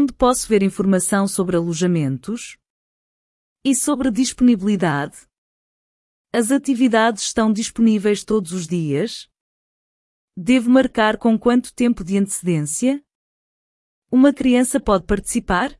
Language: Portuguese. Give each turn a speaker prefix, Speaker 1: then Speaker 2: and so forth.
Speaker 1: Onde posso ver informação sobre alojamentos? E sobre disponibilidade? As atividades estão disponíveis todos os dias? Devo marcar com quanto tempo de antecedência? Uma criança pode participar?